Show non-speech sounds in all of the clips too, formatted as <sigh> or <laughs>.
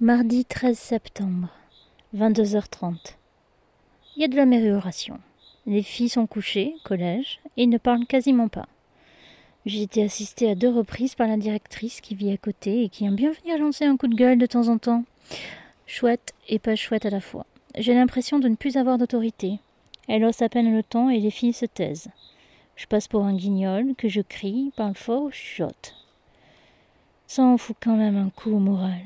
Mardi 13 septembre, 22h30. Il y a de l'amélioration. Les filles sont couchées, collège, et ne parlent quasiment pas. J'ai été assistée à deux reprises par la directrice qui vit à côté et qui aime bien venir lancer un coup de gueule de temps en temps. Chouette et pas chouette à la fois. J'ai l'impression de ne plus avoir d'autorité. Elle hausse à peine le ton et les filles se taisent. Je passe pour un guignol, que je crie, parle fort ou. Ça quand même un coup au moral,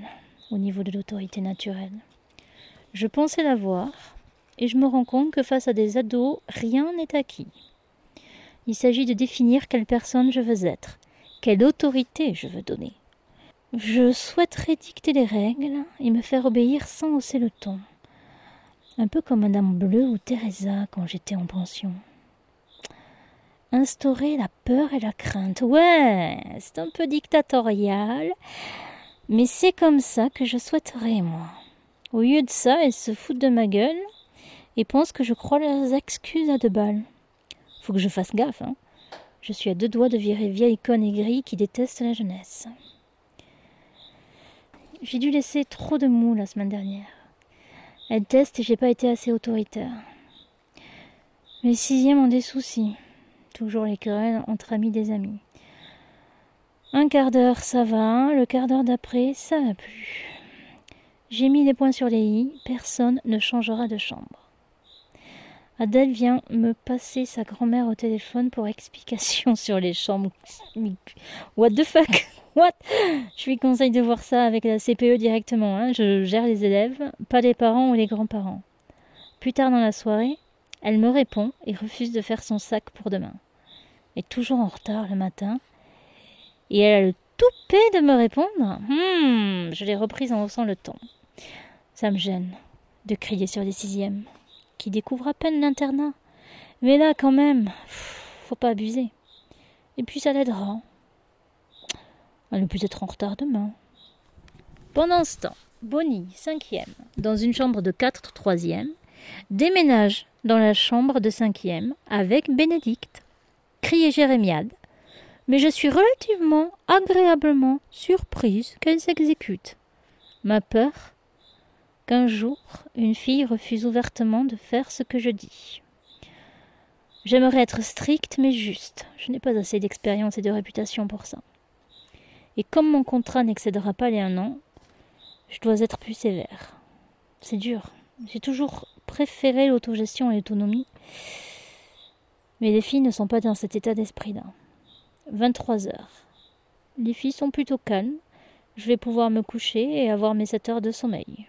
au niveau de l'autorité naturelle. Je pensais l'avoir, et je me rends compte que face à des ados, rien n'est acquis. Il s'agit de définir quelle personne je veux être, quelle autorité je veux donner. Je souhaiterais dicter les règles et me faire obéir sans hausser le ton. Un peu comme Madame Bleu ou Teresa quand j'étais en pension. Instaurer la peur et la crainte. Ouais, c'est un peu dictatorial, mais c'est comme ça que je souhaiterais, moi. Au lieu de ça, elles se foutent de ma gueule et pensent que je crois leurs excuses à deux balles. Faut que je fasse gaffe, hein. Je suis à deux doigts de virer vieille conne aigrie qui déteste la jeunesse. J'ai dû laisser trop de mou la semaine dernière. Elle teste et j'ai pas été assez autoritaire. Mes sixièmes ont des soucis. Toujours les querelles entre amis des amis. Un quart d'heure, ça va. Le quart d'heure d'après, ça va plus. J'ai mis les points sur les i. Personne ne changera de chambre. Adèle vient me passer sa grand-mère au téléphone pour explication <laughs> sur les chambres. What the fuck? What? Je lui conseille de voir ça avec la CPE directement. Hein. Je gère les élèves, pas les parents ou les grands-parents. Plus tard dans la soirée, elle me répond et refuse de faire son sac pour demain. Est toujours en retard le matin. Et elle a le toupet de me répondre. Hmm, je l'ai reprise en haussant le ton. Ça me gêne de crier sur des sixièmes qui découvrent à peine l'internat. Mais là, quand même, faut pas abuser. Et puis ça l'aidera. Elle ne peut être en retard demain. Pendant ce temps, Bonnie, cinquième, dans une chambre de quatre troisième, déménage dans la chambre de cinquième avec Bénédicte. Criait Jérémiade. Mais je suis relativement agréablement surprise qu'elle s'exécute. Ma peur qu'un jour une fille refuse ouvertement de faire ce que je dis. J'aimerais être stricte mais juste. Je n'ai pas assez d'expérience et de réputation pour ça. Et comme mon contrat n'excédera pas les un an, je dois être plus sévère. C'est dur. J'ai toujours préféré l'autogestion et l'autonomie. Mais les filles ne sont pas dans cet état d'esprit-là. 23 heures. Les filles sont plutôt calmes. Je vais pouvoir me coucher et avoir mes 7 heures de sommeil.